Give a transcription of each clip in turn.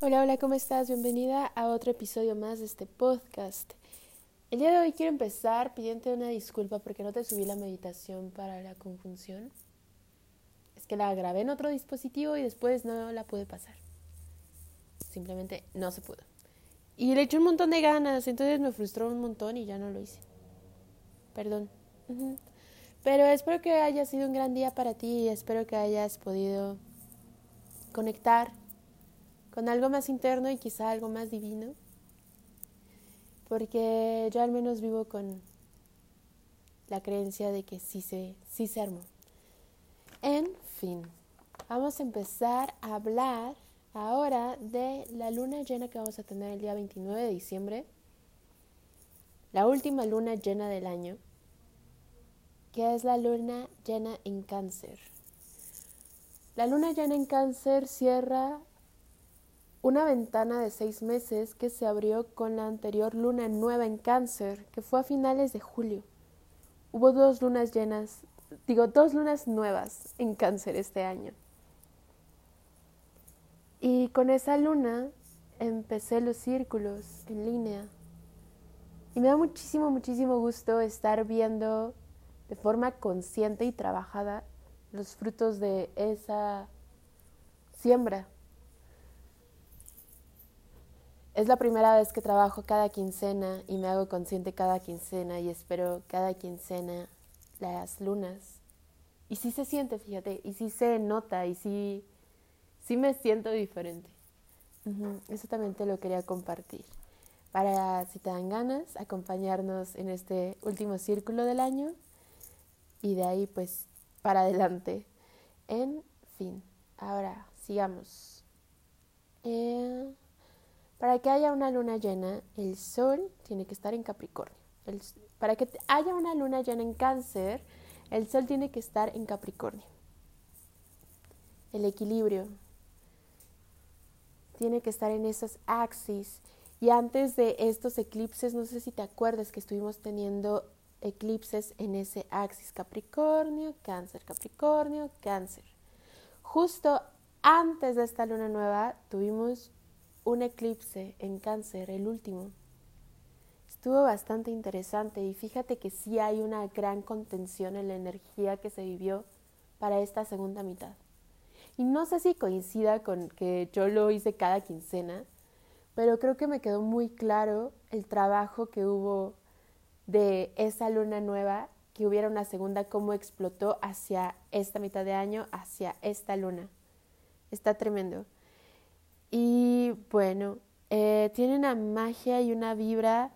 Hola, hola, ¿cómo estás? Bienvenida a otro episodio más de este podcast. El día de hoy quiero empezar pidiéndote una disculpa porque no te subí la meditación para la conjunción. Es que la grabé en otro dispositivo y después no la pude pasar. Simplemente no se pudo. Y le eché un montón de ganas, entonces me frustró un montón y ya no lo hice. Perdón. Pero espero que haya sido un gran día para ti y espero que hayas podido conectar con algo más interno y quizá algo más divino, porque yo al menos vivo con la creencia de que sí se, sí se armó. En fin, vamos a empezar a hablar ahora de la luna llena que vamos a tener el día 29 de diciembre, la última luna llena del año, que es la luna llena en cáncer. La luna llena en cáncer cierra una ventana de seis meses que se abrió con la anterior luna nueva en cáncer, que fue a finales de julio. Hubo dos lunas llenas, digo, dos lunas nuevas en cáncer este año. Y con esa luna empecé los círculos en línea. Y me da muchísimo, muchísimo gusto estar viendo de forma consciente y trabajada los frutos de esa siembra es la primera vez que trabajo cada quincena y me hago consciente cada quincena y espero cada quincena las lunas. Y sí se siente, fíjate, y sí se nota y sí, sí me siento diferente. Eso también te lo quería compartir. Para, si te dan ganas, acompañarnos en este último círculo del año y de ahí pues para adelante. En fin, ahora sigamos. Eh, para que haya una luna llena, el Sol tiene que estar en Capricornio. para que haya una luna llena en Cáncer, el Sol tiene que estar en Capricornio. El equilibrio tiene que estar en esas axis. Y antes de estos eclipses, no sé si te acuerdas que estuvimos teniendo eclipses en ese axis Capricornio, Cáncer, Capricornio, Cáncer. Justo antes de esta luna nueva tuvimos un eclipse en cáncer, el último. Estuvo bastante interesante y fíjate que sí hay una gran contención en la energía que se vivió para esta segunda mitad. Y no sé si coincida con que yo lo hice cada quincena, pero creo que me quedó muy claro el trabajo que hubo de esa luna nueva, que hubiera una segunda, cómo explotó hacia esta mitad de año, hacia esta luna. Está tremendo. Y bueno, eh, tiene una magia y una vibra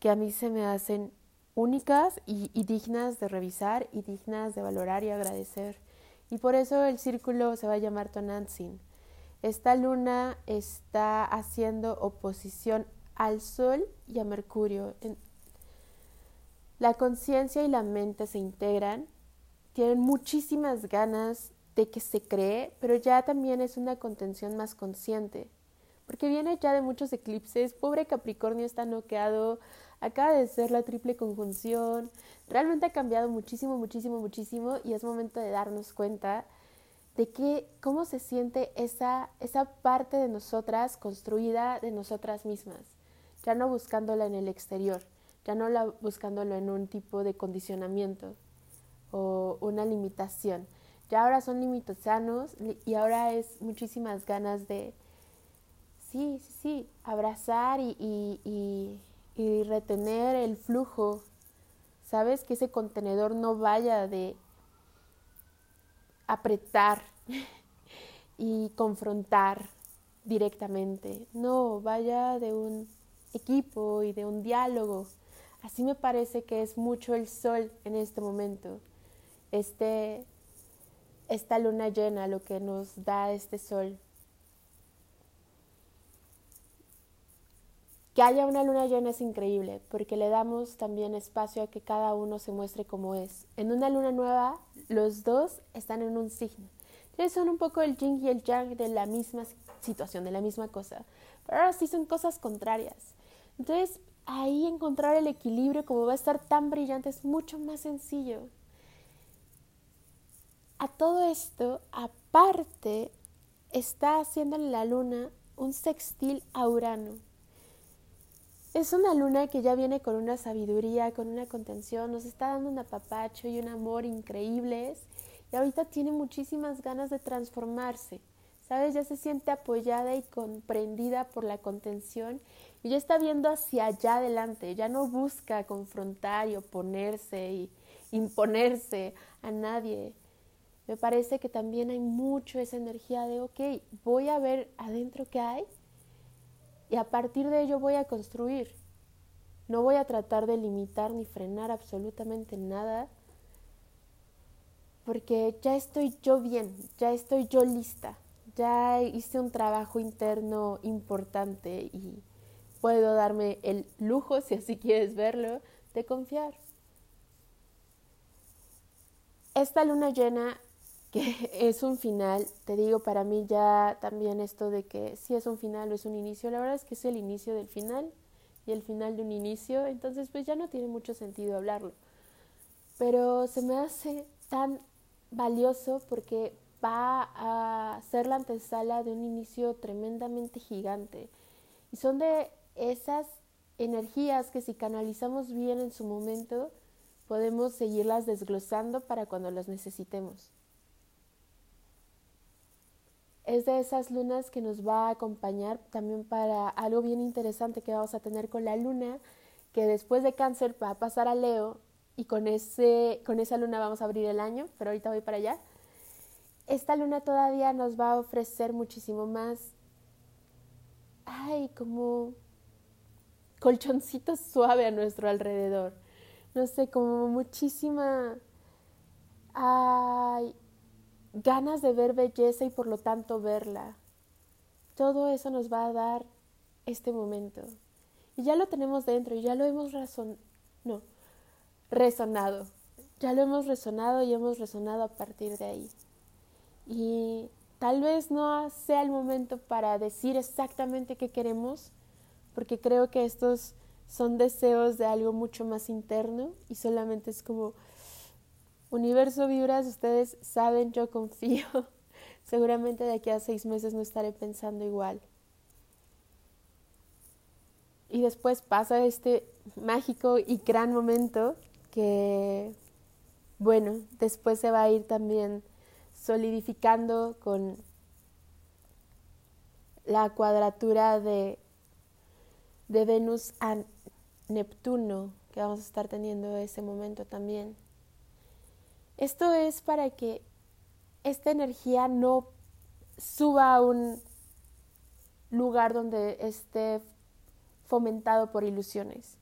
que a mí se me hacen únicas y, dignas de revisar y dignas de valorar y agradecer. Y por eso el círculo se va a llamar Tonantzin. Esta luna está haciendo oposición al Sol y a Mercurio. La conciencia y la mente se integran, tienen muchísimas ganas de que se cree, pero ya también es una contención más consciente, porque viene ya de muchos eclipses, pobre Capricornio está noqueado, acaba de ser la triple conjunción, realmente ha cambiado muchísimo, muchísimo, muchísimo y es momento de darnos cuenta de que cómo se siente esa, esa parte de nosotras construida de nosotras mismas, ya no buscándola en el exterior, ya no la buscándolo en un tipo de condicionamiento o una limitación, ya ahora son límites sanos y ahora es muchísimas ganas de, sí, sí, sí, abrazar y, y, y, retener el flujo, ¿sabes? Que ese contenedor no vaya de apretar y confrontar directamente, no, vaya de un equipo y de un diálogo. Así me parece que es mucho el sol en este momento. Este esta luna llena, lo que nos da este sol. Que haya una luna llena es increíble, porque le damos también espacio a que cada uno se muestre como es. En una luna nueva, los dos están en un signo. Entonces son un poco el yin y el yang de la misma situación, de la misma cosa. Pero ahora sí son cosas contrarias. Entonces, ahí encontrar el equilibrio, como va a estar tan brillante, es mucho más sencillo a todo esto, aparte, está haciendo la luna un sextil a Urano. Es una luna que ya viene con una sabiduría, con una contención, nos está dando un apapacho y un amor increíbles y ahorita tiene muchísimas ganas de transformarse. ¿Sabes? Ya se siente apoyada y comprendida por la contención y ya está viendo hacia allá adelante, ya no busca confrontar y oponerse y imponerse a nadie. Me parece que también hay mucho esa energía de, ok, voy a ver adentro qué hay y a partir de ello voy a construir. No voy a tratar de limitar ni frenar absolutamente nada, porque ya estoy yo bien, ya estoy yo lista, ya hice un trabajo interno importante y puedo darme el lujo, si así quieres verlo, de confiar. Esta luna llena que es un final, te digo, para mí ya también esto de que si es un final o es un inicio, la verdad es que es el inicio del final y el final de un inicio, entonces pues ya no tiene mucho sentido hablarlo. Pero se me hace tan valioso porque va a ser la antesala de un inicio tremendamente gigante. Y son de esas energías que si canalizamos bien en su momento, podemos seguirlas desglosando para cuando las necesitemos es de esas lunas que nos va a acompañar también para algo bien interesante que vamos a tener con la luna, que después de cáncer va a pasar a Leo y con, ese, con esa luna vamos a abrir el año, pero ahorita voy para allá. Esta luna todavía nos va a ofrecer muchísimo más, ay, como colchoncito suave a nuestro alrededor. No sé, como muchísima, ay, ganas de ver belleza y por lo tanto verla. Todo eso nos va a dar este momento. Y ya lo tenemos dentro y ya lo hemos razon no, resonado. Ya lo hemos resonado y hemos resonado a partir de ahí. Y tal vez no sea el momento para decir exactamente qué queremos, porque creo que estos son deseos de algo mucho más interno y solamente es como Universo Vibras, ustedes saben, yo confío. Seguramente de aquí a seis meses no estaré pensando igual. Y después pasa este mágico y gran momento que, bueno, después se va a ir también solidificando con la cuadratura de, de Venus a Neptuno que vamos a estar teniendo ese momento también. Esto es para que esta energía no suba a un lugar donde esté fomentado por ilusiones.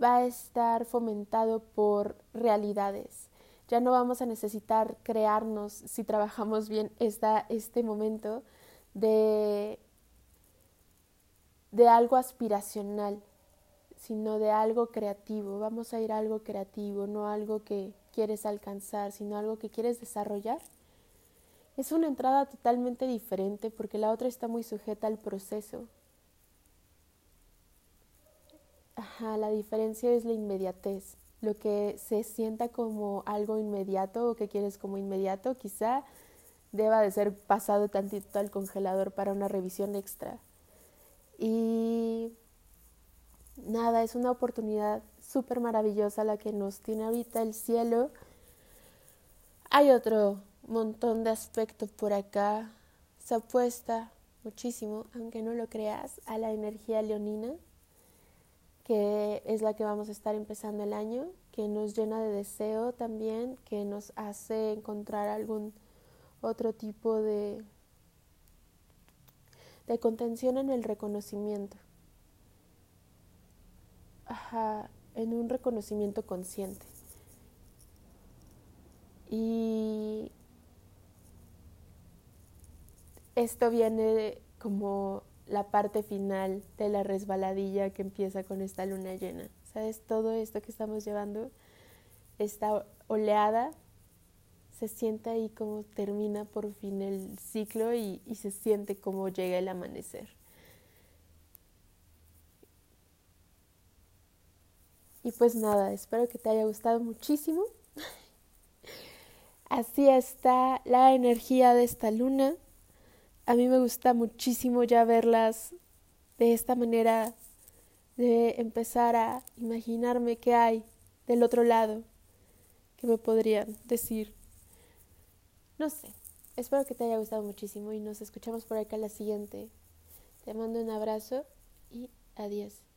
Va a estar fomentado por realidades. Ya no vamos a necesitar crearnos, si trabajamos bien esta, este momento, de, de algo aspiracional, sino de algo creativo. Vamos a ir a algo creativo, no algo que quieres alcanzar, sino algo que quieres desarrollar. Es una entrada totalmente diferente porque la otra está muy sujeta al proceso. Ajá, la diferencia es la inmediatez. Lo que se sienta como algo inmediato o que quieres como inmediato, quizá deba de ser pasado tantito al congelador para una revisión extra. Y nada, es una oportunidad súper maravillosa la que nos tiene ahorita el cielo. Hay otro montón de aspectos por acá. Se apuesta muchísimo, aunque no lo creas, a la energía leonina, que es la que vamos a estar empezando el año, que nos llena de deseo también, que nos hace encontrar algún otro tipo de, de contención en el reconocimiento. Ajá, en un reconocimiento consciente. Y esto viene como la parte final de la resbaladilla que empieza con esta luna llena. ¿Sabes? Todo esto que estamos llevando, esta oleada, se siente ahí como termina por fin el ciclo y, y se siente como llega el amanecer. Y pues nada, espero que te haya gustado muchísimo. Así está la energía de esta luna. a mí me gusta muchísimo ya verlas de esta manera, de empezar a imaginarme qué hay del otro lado, que me podrían decir. No sé, espero que te haya gustado muchísimo y nos escuchamos por acá la siguiente. Te mando un abrazo y adiós.